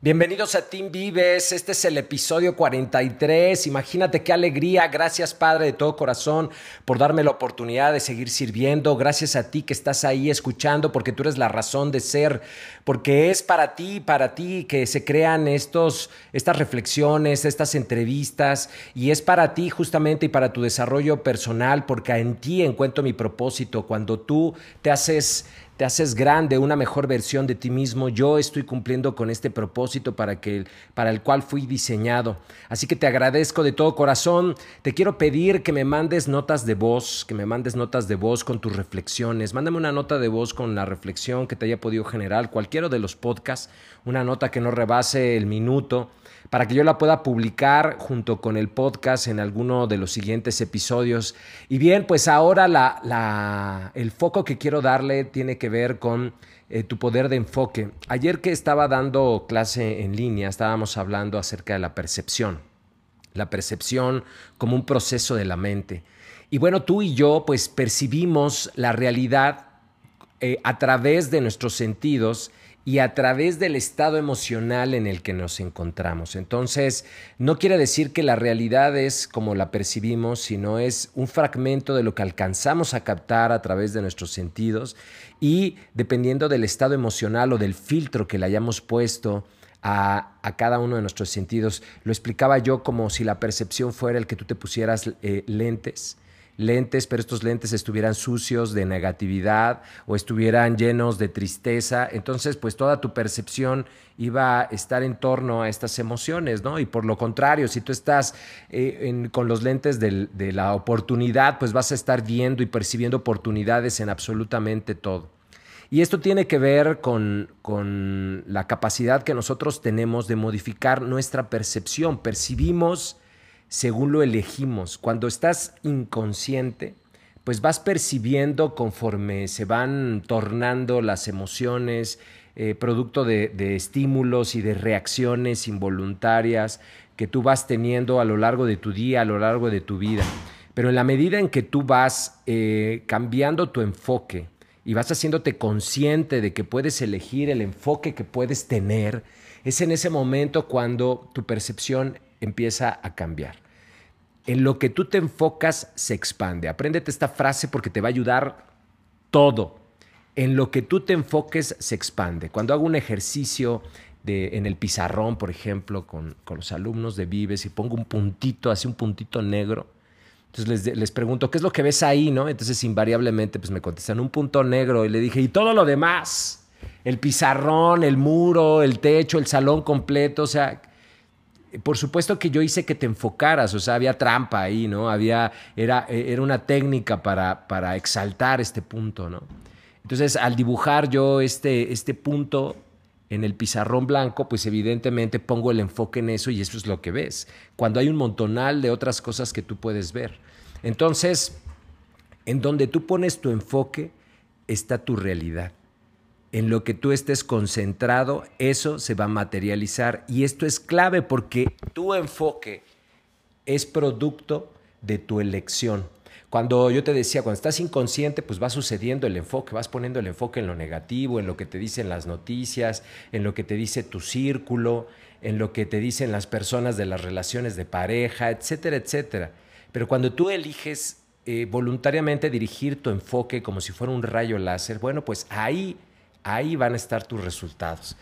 Bienvenidos a Team Vives, este es el episodio 43, imagínate qué alegría, gracias Padre de todo corazón por darme la oportunidad de seguir sirviendo, gracias a ti que estás ahí escuchando porque tú eres la razón de ser, porque es para ti, para ti que se crean estos, estas reflexiones, estas entrevistas y es para ti justamente y para tu desarrollo personal porque en ti encuentro mi propósito, cuando tú te haces te haces grande, una mejor versión de ti mismo. Yo estoy cumpliendo con este propósito para, que, para el cual fui diseñado. Así que te agradezco de todo corazón. Te quiero pedir que me mandes notas de voz, que me mandes notas de voz con tus reflexiones. Mándame una nota de voz con la reflexión que te haya podido generar cualquiera de los podcasts, una nota que no rebase el minuto para que yo la pueda publicar junto con el podcast en alguno de los siguientes episodios. Y bien, pues ahora el foco que quiero darle tiene que ver con eh, tu poder de enfoque. Ayer que estaba dando clase en línea, estábamos hablando acerca de la percepción. La percepción como un proceso de la mente. Y bueno, tú y yo pues percibimos la realidad eh, a través de nuestros sentidos y a través del estado emocional en el que nos encontramos. Entonces, no quiere decir que la realidad es como la percibimos, sino es un fragmento de lo que alcanzamos a captar a través de nuestros sentidos y dependiendo del estado emocional o del filtro que le hayamos puesto, a, cada uno de nuestros sentidos. Lo explicaba yo como si la percepción fuera el que tú te pusieras eh, lentes lentes, pero estos lentes estuvieran sucios de negatividad o estuvieran llenos de tristeza, entonces pues toda tu percepción iba a estar en torno a estas emociones, ¿no? Y por lo contrario, si tú estás eh, con los lentes de la oportunidad, pues vas a estar viendo y percibiendo oportunidades en absolutamente todo. Y esto tiene que ver con, con la capacidad que nosotros tenemos de modificar nuestra percepción. Percibimos según lo elegimos. Cuando estás inconsciente, pues vas percibiendo conforme se van tornando las emociones, eh, producto de, estímulos y de reacciones involuntarias que tú vas teniendo a lo largo de tu día, a lo largo de tu vida. Pero en la medida en que tú vas eh, cambiando tu enfoque y vas haciéndote consciente de que puedes elegir el enfoque que puedes tener, es en ese momento cuando tu percepción empieza a cambiar. En lo que tú te enfocas se expande. Apréndete esta frase porque te va a ayudar todo. En lo que tú te enfoques se expande. Cuando hago un ejercicio de, en el pizarrón, por ejemplo, con, los alumnos de Vives y pongo un puntito, así un puntito negro, entonces les, les, pregunto, ¿qué es lo que ves ahí? ¿no? Entonces invariablemente pues me contestan un punto negro y le dije, ¿y todo lo demás? El pizarrón, el muro, el techo, el salón completo, o sea, por supuesto que yo hice que te enfocaras, o sea, había trampa ahí, ¿no? Había, era, era una técnica para, para exaltar este punto, ¿no? Entonces, al dibujar yo este, este punto en el pizarrón blanco, pues evidentemente pongo el enfoque en eso y eso es lo que ves. Cuando hay un montonal de otras cosas que tú puedes ver. Entonces, en donde tú pones tu enfoque está tu realidad en lo que tú estés concentrado, eso se va a materializar. Y esto es clave porque tu enfoque es producto de tu elección. Cuando yo te decía, cuando estás inconsciente, pues va sucediendo el enfoque, vas poniendo el enfoque en lo negativo, en lo que te dicen las noticias, en lo que te dice tu círculo, en lo que te dicen las personas de las relaciones de pareja, etcétera, etcétera. Pero cuando tú eliges eh, voluntariamente dirigir tu enfoque como si fuera un rayo láser, bueno, pues ahí ahí van a estar tus resultados.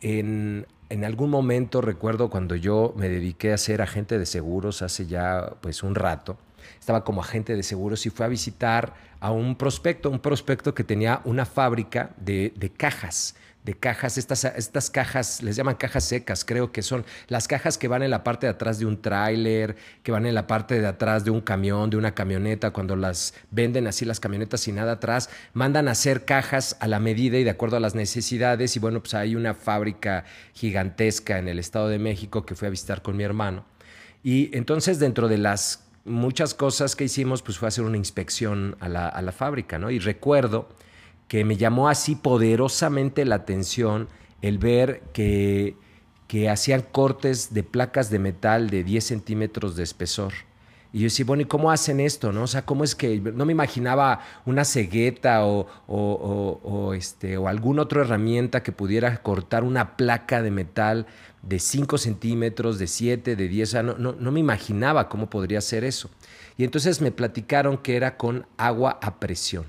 En, algún momento recuerdo cuando yo me dediqué a ser agente de seguros hace ya pues un rato, estaba como agente de seguros y fue a visitar a un prospecto, un prospecto que tenía una fábrica de, de cajas de cajas, estas, estas cajas les llaman cajas secas, creo que son las cajas que van en la parte de atrás de un tráiler, que van en la parte de atrás de un camión, de una camioneta, cuando las venden así las camionetas sin nada atrás, mandan a hacer cajas a la medida y de acuerdo a las necesidades y bueno, pues hay una fábrica gigantesca en el Estado de México que fui a visitar con mi hermano. Y entonces dentro de las muchas cosas que hicimos, pues fue hacer una inspección a la, a la fábrica, ¿no? Y recuerdo que me llamó así poderosamente la atención el ver que, que hacían cortes de placas de metal de 10 centímetros de espesor. Y yo decía, bueno, ¿y cómo hacen esto? ¿no? O sea, ¿cómo es que no me imaginaba una cegueta o, o, este, o alguna otra herramienta que pudiera cortar una placa de metal de 5 centímetros, de 7, de 10? O sea, no, no, no me imaginaba cómo podría ser eso. Y entonces me platicaron que era con agua a presión.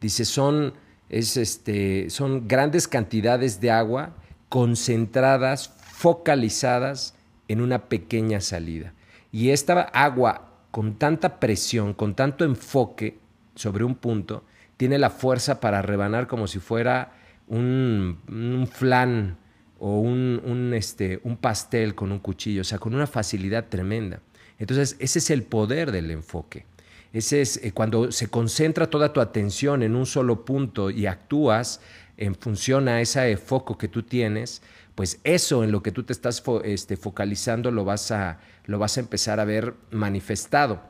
Dice, son, es este, son grandes cantidades de agua concentradas, focalizadas en una pequeña salida. Y esta agua con tanta presión, con tanto enfoque sobre un punto, tiene la fuerza para rebanar como si fuera un, flan o un, este, un pastel con un cuchillo, o sea, con una facilidad tremenda. Entonces, ese es el poder del enfoque. Ese es eh, cuando se concentra toda tu atención en un solo punto y actúas en función a ese foco que tú tienes, pues eso en lo que tú te estás este, focalizando lo vas, a, lo vas a empezar a ver manifestado.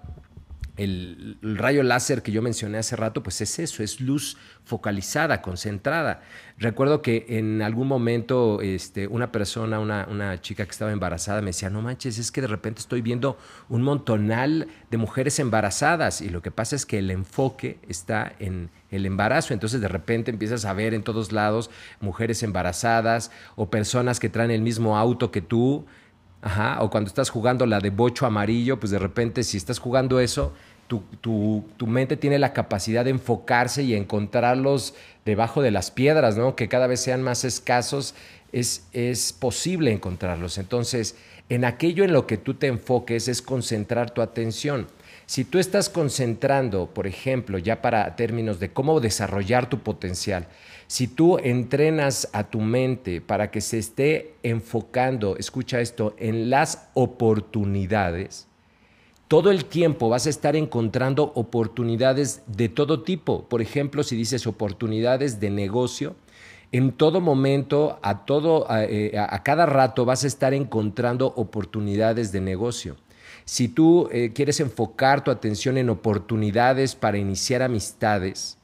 El, rayo láser que yo mencioné hace rato, pues es eso, es luz focalizada, concentrada. Recuerdo que en algún momento este, una persona, una, una, chica que estaba embarazada, me decía, no manches, es que de repente estoy viendo un montonal de mujeres embarazadas y lo que pasa es que el enfoque está en el embarazo, entonces de repente empiezas a ver en todos lados mujeres embarazadas o personas que traen el mismo auto que tú, Ajá, o cuando estás jugando la de bocho amarillo, pues de repente si estás jugando eso, tu, mente tiene la capacidad de enfocarse y encontrarlos debajo de las piedras, ¿no? que cada vez sean más escasos, es, es posible encontrarlos. Entonces, en aquello en lo que tú te enfoques es concentrar tu atención. Si tú estás concentrando, por ejemplo, ya para términos de cómo desarrollar tu potencial, si tú entrenas a tu mente para que se esté enfocando, escucha esto, en las oportunidades, todo el tiempo vas a estar encontrando oportunidades de todo tipo. Por ejemplo, si dices oportunidades de negocio, en todo momento, a, todo, a, eh, cada rato vas a estar encontrando oportunidades de negocio. Si tú eh, quieres enfocar tu atención en oportunidades para iniciar amistades,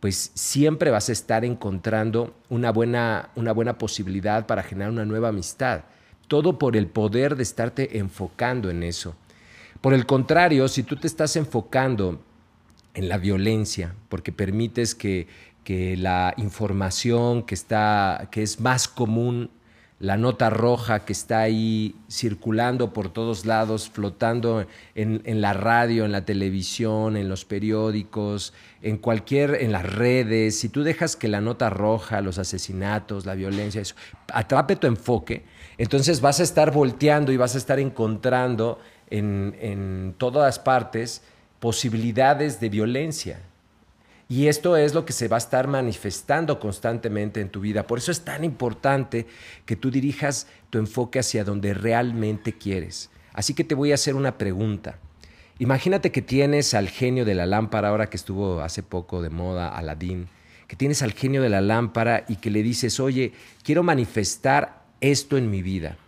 pues siempre vas a estar encontrando una buena, una buena posibilidad para generar una nueva amistad. Todo por el poder de estarte enfocando en eso. Por el contrario, si tú te estás enfocando en la violencia, porque permites que, la información que, está, que es más común, la nota roja que está ahí circulando por todos lados, flotando en, en, la radio, en la televisión, en los periódicos, en cualquier, en las redes, si tú dejas que la nota roja, los asesinatos, la violencia, eso, atrape tu enfoque, entonces vas a estar volteando y vas a estar encontrando en, todas partes posibilidades de violencia. Y esto es lo que se va a estar manifestando constantemente en tu vida. Por eso es tan importante que tú dirijas tu enfoque hacia donde realmente quieres. Así que te voy a hacer una pregunta. Imagínate que tienes al genio de la lámpara, ahora que estuvo hace poco de moda Aladín, que tienes al genio de la lámpara y que le dices, oye, quiero manifestar esto en mi vida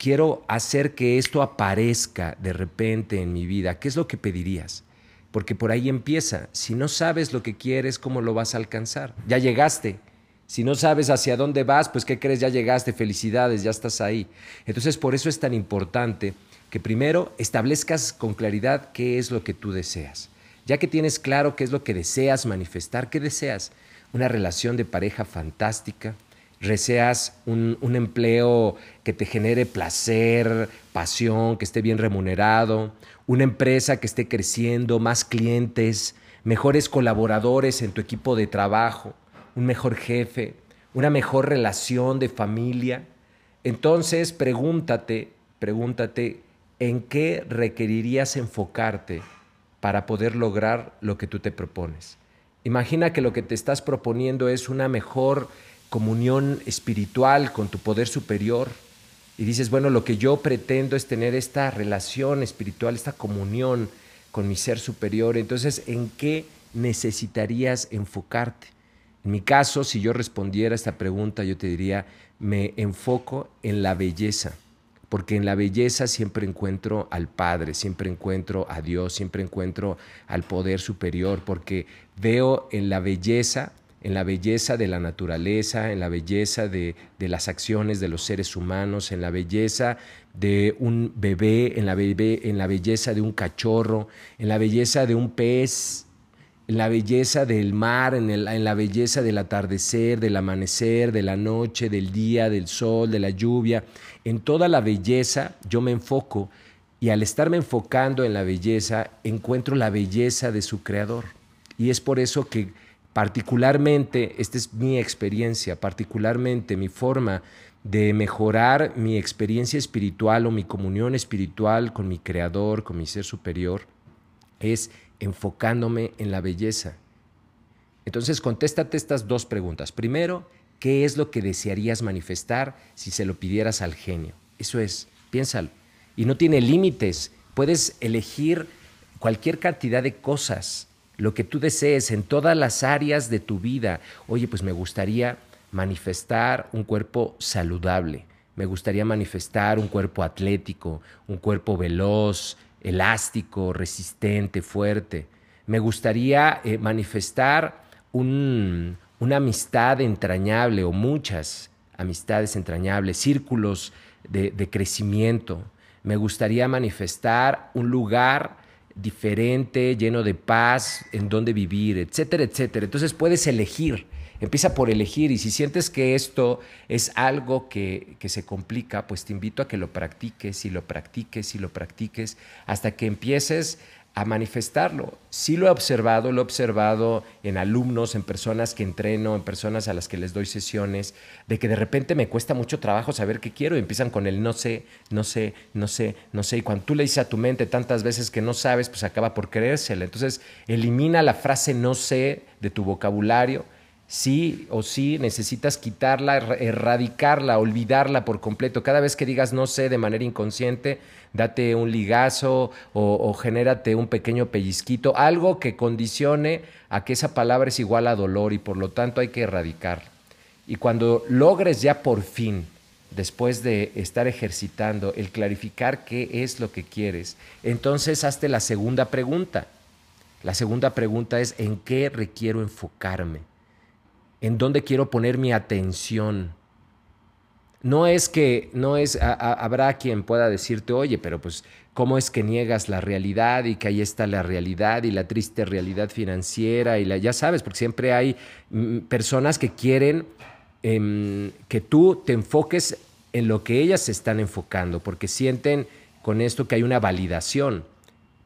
quiero hacer que esto aparezca de repente en mi vida, ¿qué es lo que pedirías? Porque por ahí empieza. Si no sabes lo que quieres, ¿cómo lo vas a alcanzar? Ya llegaste. Si no sabes hacia dónde vas, pues ¿qué crees? Ya llegaste, felicidades, ya estás ahí. Entonces por eso es tan importante que primero establezcas con claridad qué es lo que tú deseas. Ya que tienes claro qué es lo que deseas manifestar, ¿qué deseas? Una relación de pareja fantástica, deseas un, empleo que te genere placer, pasión, que esté bien remunerado, una empresa que esté creciendo, más clientes, mejores colaboradores en tu equipo de trabajo, un mejor jefe, una mejor relación de familia. Entonces pregúntate, pregúntate, ¿en qué requerirías enfocarte para poder lograr lo que tú te propones? Imagina que lo que te estás proponiendo es una mejor comunión espiritual con tu poder superior y dices, bueno, lo que yo pretendo es tener esta relación espiritual, esta comunión con mi ser superior, entonces, ¿en qué necesitarías enfocarte? En mi caso, si yo respondiera a esta pregunta, yo te diría, me enfoco en la belleza, porque en la belleza siempre encuentro al Padre, siempre encuentro a Dios, siempre encuentro al poder superior, porque veo en la belleza en la belleza de la naturaleza, en la belleza de, las acciones de los seres humanos, en la belleza de un bebé, en la, bebé, en la belleza de un cachorro, en la belleza de un pez, en la belleza del mar, en, en la belleza del atardecer, del amanecer, de la noche, del día, del sol, de la lluvia. En toda la belleza yo me enfoco y al estarme enfocando en la belleza, encuentro la belleza de su creador. Y es por eso que Particularmente, esta es mi experiencia, particularmente mi forma de mejorar mi experiencia espiritual o mi comunión espiritual con mi Creador, con mi ser superior, es enfocándome en la belleza. Entonces, contéstate estas dos preguntas. Primero, ¿qué es lo que desearías manifestar si se lo pidieras al genio? Eso es, piénsalo. Y no tiene límites. Puedes elegir cualquier cantidad de cosas lo que tú desees en todas las áreas de tu vida. Oye, pues me gustaría manifestar un cuerpo saludable, me gustaría manifestar un cuerpo atlético, un cuerpo veloz, elástico, resistente, fuerte. Me gustaría eh, manifestar una amistad entrañable o muchas amistades entrañables, círculos de crecimiento. Me gustaría manifestar un lugar diferente, lleno de paz, en dónde vivir, etcétera, etcétera. Entonces puedes elegir, empieza por elegir y si sientes que esto es algo que, que, se complica, pues te invito a que lo practiques y lo practiques y lo practiques hasta que empieces a manifestarlo. Sí lo he observado, lo he observado en alumnos, en personas que entreno, en personas a las que les doy sesiones, de que de repente me cuesta mucho trabajo saber qué quiero y empiezan con el no sé, no sé, no sé, no sé. Y cuando tú le dices a tu mente tantas veces que no sabes, pues acaba por creérsela. Entonces, elimina la frase no sé de tu vocabulario sí o sí necesitas quitarla, erradicarla, olvidarla por completo. Cada vez que digas no sé de manera inconsciente, date un ligazo o, genérate un pequeño pellizquito, algo que condicione a que esa palabra es igual a dolor y por lo tanto hay que erradicarla. Y cuando logres ya por fin, después de estar ejercitando, el clarificar qué es lo que quieres, entonces hazte la segunda pregunta. La segunda pregunta es, ¿en qué requiero enfocarme? En dónde quiero poner mi atención. No es que, no es, habrá quien pueda decirte, oye, pero pues, ¿cómo es que niegas la realidad y que ahí está la realidad y la triste realidad financiera? Y la, ya sabes, porque siempre hay mm, personas que quieren em, que tú te enfoques en lo que ellas se están enfocando, porque sienten con esto que hay una validación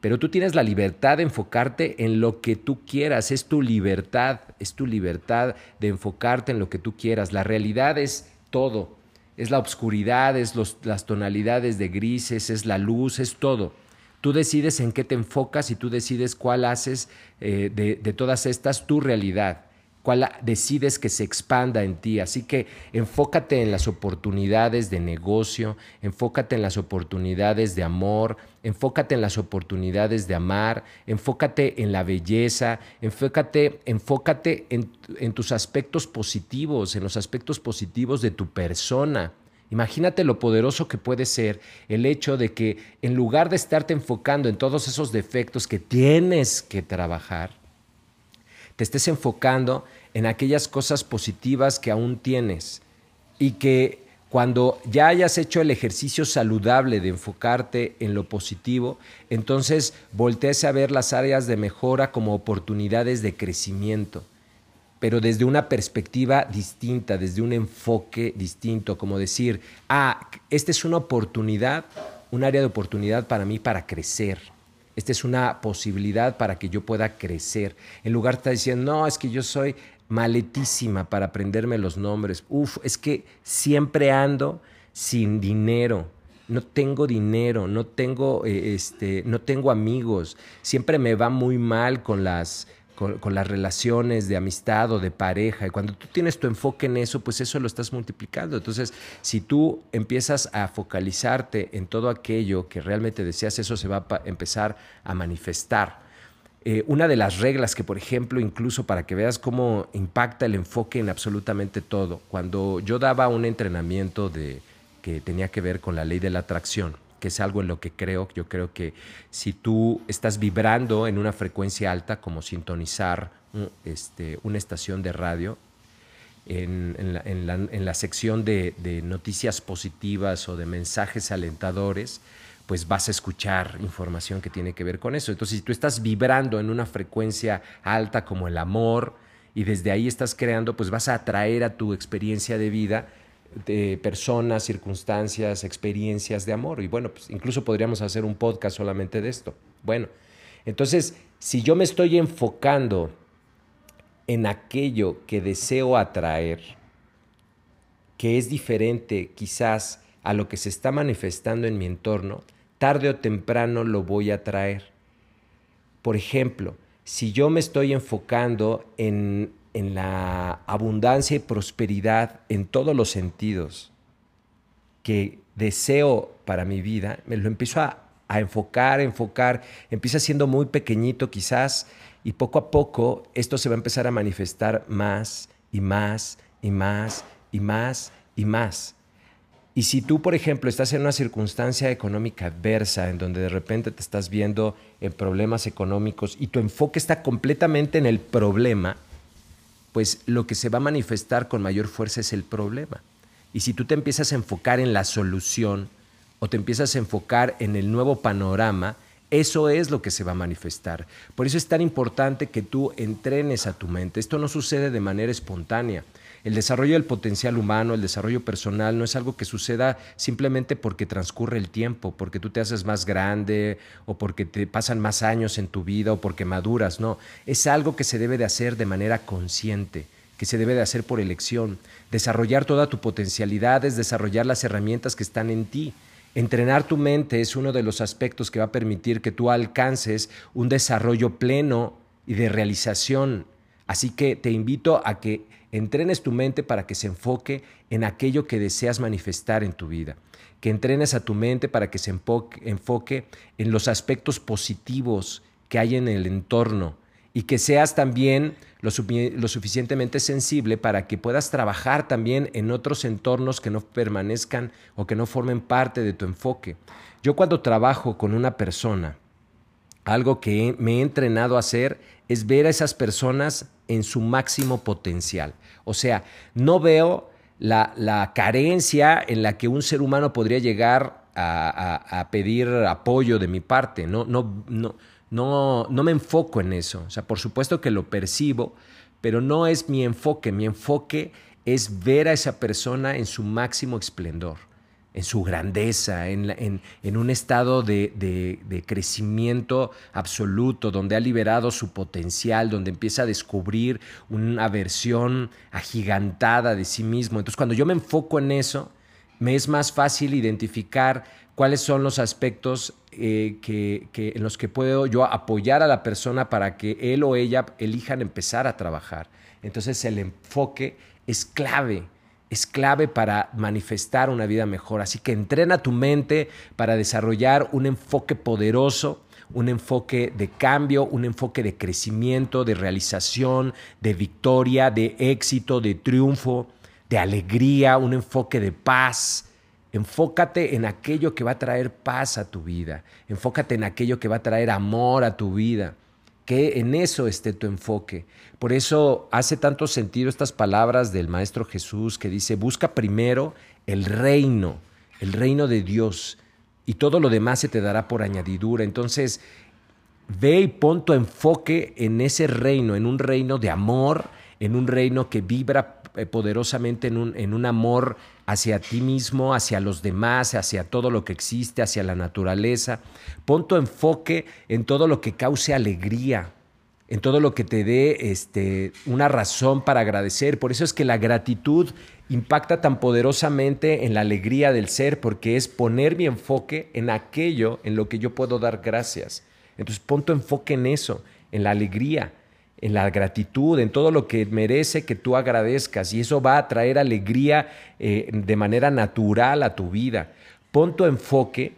pero tú tienes la libertad de enfocarte en lo que tú quieras, es tu libertad, es tu libertad de enfocarte en lo que tú quieras. La realidad es todo, es la oscuridad, es las tonalidades de grises, es la luz, es todo. Tú decides en qué te enfocas y tú decides cuál haces eh, de, de todas estas tu realidad cuál decides que se expanda en ti. Así que enfócate en las oportunidades de negocio, enfócate en las oportunidades de amor, enfócate en las oportunidades de amar, enfócate en la belleza, enfócate, enfócate en, en tus aspectos positivos, en los aspectos positivos de tu persona. Imagínate lo poderoso que puede ser el hecho de que en lugar de estarte enfocando en todos esos defectos que tienes que trabajar, te estés enfocando en aquellas cosas positivas que aún tienes y que cuando ya hayas hecho el ejercicio saludable de enfocarte en lo positivo, entonces voltees a ver las áreas de mejora como oportunidades de crecimiento, pero desde una perspectiva distinta, desde un enfoque distinto, como decir, ah, esta es una oportunidad, un área de oportunidad para mí para crecer esta es una posibilidad para que yo pueda crecer. En lugar de estar diciendo, no, es que yo soy maletísima para aprenderme los nombres. Uf, es que siempre ando sin dinero. No tengo dinero, no tengo, eh, este, no tengo amigos. Siempre me va muy mal con las con, las relaciones de amistad o de pareja. Y cuando tú tienes tu enfoque en eso, pues eso lo estás multiplicando. Entonces, si tú empiezas a focalizarte en todo aquello que realmente deseas, eso se va a empezar a manifestar. Eh, una de las reglas que, por ejemplo, incluso para que veas cómo impacta el enfoque en absolutamente todo, cuando yo daba un entrenamiento de, que tenía que ver con la ley de la atracción, que es algo en lo que creo. Yo creo que si tú estás vibrando en una frecuencia alta, como sintonizar este, una estación de radio, en, la, sección de, de, noticias positivas o de mensajes alentadores, pues vas a escuchar información que tiene que ver con eso. Entonces, si tú estás vibrando en una frecuencia alta como el amor y desde ahí estás creando, pues vas a atraer a tu experiencia de vida de personas, circunstancias, experiencias de amor. Y bueno, pues incluso podríamos hacer un podcast solamente de esto. Bueno, entonces, si yo me estoy enfocando en aquello que deseo atraer, que es diferente quizás a lo que se está manifestando en mi entorno, tarde o temprano lo voy a traer. Por ejemplo, si yo me estoy enfocando en, en la abundancia y prosperidad en todos los sentidos que deseo para mi vida, me lo empiezo a, a enfocar, enfocar, empieza siendo muy pequeñito quizás y poco a poco esto se va a empezar a manifestar más y más y más y más y más. Y si tú, por ejemplo, estás en una circunstancia económica adversa, en donde de repente te estás viendo en problemas económicos y tu enfoque está completamente en el problema, pues lo que se va a manifestar con mayor fuerza es el problema. Y si tú te empiezas a enfocar en la solución o te empiezas a enfocar en el nuevo panorama, eso es lo que se va a manifestar. Por eso es tan importante que tú entrenes a tu mente. Esto no sucede de manera espontánea. El desarrollo del potencial humano, el desarrollo personal, no es algo que suceda simplemente porque transcurre el tiempo, porque tú te haces más grande o porque te pasan más años en tu vida o porque maduras, no. Es algo que se debe de hacer de manera consciente que se debe de hacer por elección. Desarrollar toda tu potencialidad es desarrollar las herramientas que están en ti. Entrenar tu mente es uno de los aspectos que va a permitir que tú alcances un desarrollo pleno y de realización. Así que te invito a que entrenes tu mente para que se enfoque en aquello que deseas manifestar en tu vida. Que entrenes a tu mente para que se enfoque, en los aspectos positivos que hay en el entorno y que seas también lo, suficientemente sensible para que puedas trabajar también en otros entornos que no permanezcan o que no formen parte de tu enfoque. Yo cuando trabajo con una persona, algo que me he entrenado a hacer es ver a esas personas en su máximo potencial. O sea, no veo la, carencia en la que un ser humano podría llegar a, a pedir apoyo de mi parte. No, no, no, no, no me enfoco en eso. O sea, por supuesto que lo percibo, pero no es mi enfoque. Mi enfoque es ver a esa persona en su máximo esplendor, en su grandeza, en, un estado de, de, crecimiento absoluto, donde ha liberado su potencial, donde empieza a descubrir una versión agigantada de sí mismo. Entonces, cuando yo me enfoco en eso, me es más fácil identificar cuáles son los aspectos eh, que, en los que puedo yo apoyar a la persona para que él o ella elijan empezar a trabajar. Entonces el enfoque es clave, es clave para manifestar una vida mejor. Así que entrena tu mente para desarrollar un enfoque poderoso, un enfoque de cambio, un enfoque de crecimiento, de realización, de victoria, de éxito, de triunfo, de alegría, un enfoque de paz Enfócate en aquello que va a traer paz a tu vida. Enfócate en aquello que va a traer amor a tu vida. Que en eso esté tu enfoque. Por eso hace tanto sentido estas palabras del Maestro Jesús que dice, busca primero el reino, el reino de Dios, y todo lo demás se te dará por añadidura. Entonces, ve y pon tu enfoque en ese reino, en un reino de amor, en un reino que vibra poderosamente en un, en un amor hacia ti mismo, hacia los demás, hacia todo lo que existe, hacia la naturaleza. Pon tu enfoque en todo lo que cause alegría, en todo lo que te dé este, una razón para agradecer. Por eso es que la gratitud impacta tan poderosamente en la alegría del ser, porque es poner mi enfoque en aquello en lo que yo puedo dar gracias. Entonces pon tu enfoque en eso, en la alegría en la gratitud, en todo lo que merece que tú agradezcas y eso va a traer alegría eh, de manera natural a tu vida. Pon tu enfoque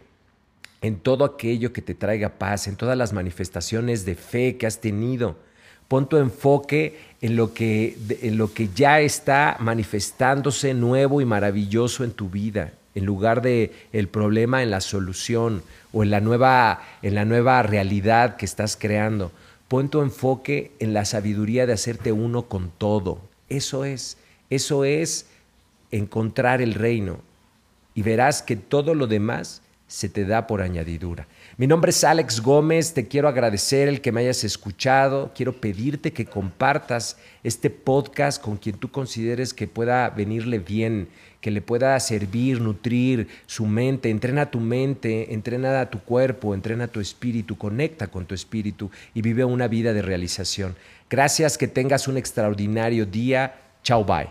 en todo aquello que te traiga paz, en todas las manifestaciones de fe que has tenido. Pon tu enfoque en lo que, en lo que ya está manifestándose nuevo y maravilloso en tu vida, en lugar de el problema en la solución o en la nueva, en la nueva realidad que estás creando. Pon tu enfoque en la sabiduría de hacerte uno con todo. Eso es, eso es encontrar el reino. Y verás que todo lo demás se te da por añadidura. Mi nombre es Alex Gómez, te quiero agradecer el que me hayas escuchado, quiero pedirte que compartas este podcast con quien tú consideres que pueda venirle bien, que le pueda servir, nutrir su mente, entrena tu mente, entrena a tu cuerpo, entrena tu espíritu, conecta con tu espíritu y vive una vida de realización. Gracias, que tengas un extraordinario día. Chao, bye.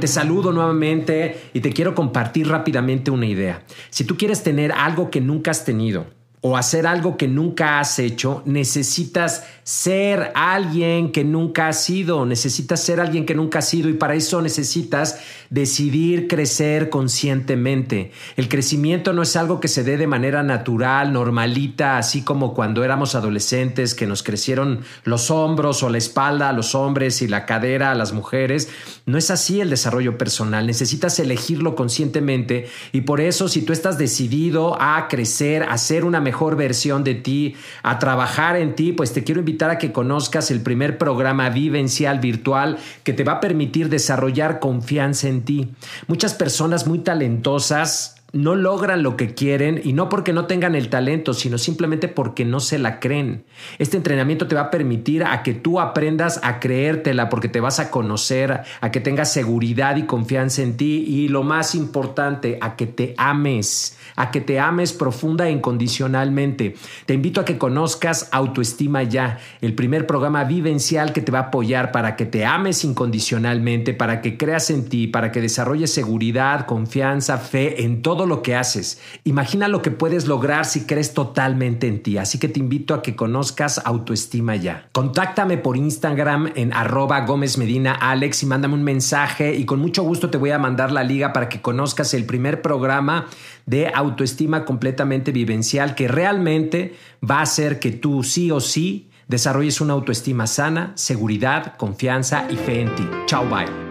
Te saludo nuevamente y te quiero compartir rápidamente una idea. Si tú quieres tener algo que nunca has tenido, o hacer algo que nunca has hecho, necesitas ser alguien que nunca has sido, necesitas ser alguien que nunca has sido y para eso necesitas decidir crecer conscientemente. El crecimiento no es algo que se dé de manera natural, normalita, así como cuando éramos adolescentes que nos crecieron los hombros o la espalda a los hombres y la cadera a las mujeres. No es así el desarrollo personal, necesitas elegirlo conscientemente y por eso si tú estás decidido a crecer, a ser una versión de ti, a trabajar en ti, pues te quiero invitar a que conozcas el primer programa vivencial virtual que te va a permitir desarrollar confianza en ti. Muchas personas muy talentosas no logran lo que quieren y no porque no tengan el talento, sino simplemente porque no se la creen. Este entrenamiento te va a permitir a que tú aprendas a creértela porque te vas a conocer, a que tengas seguridad y confianza en ti y lo más importante, a que te ames, a que te ames profunda e incondicionalmente. Te invito a que conozcas Autoestima Ya, el primer programa vivencial que te va a apoyar para que te ames incondicionalmente, para que creas en ti, para que desarrolles seguridad, confianza, fe en todo lo que haces. Imagina lo que puedes lograr si crees totalmente en ti. Así que te invito a que conozcas autoestima ya. Contáctame por Instagram en arroba Gómez Medina Alex y mándame un mensaje y con mucho gusto te voy a mandar la liga para que conozcas el primer programa de autoestima completamente vivencial que realmente va a hacer que tú sí o sí desarrolles una autoestima sana, seguridad, confianza y fe en ti. Chao, bye.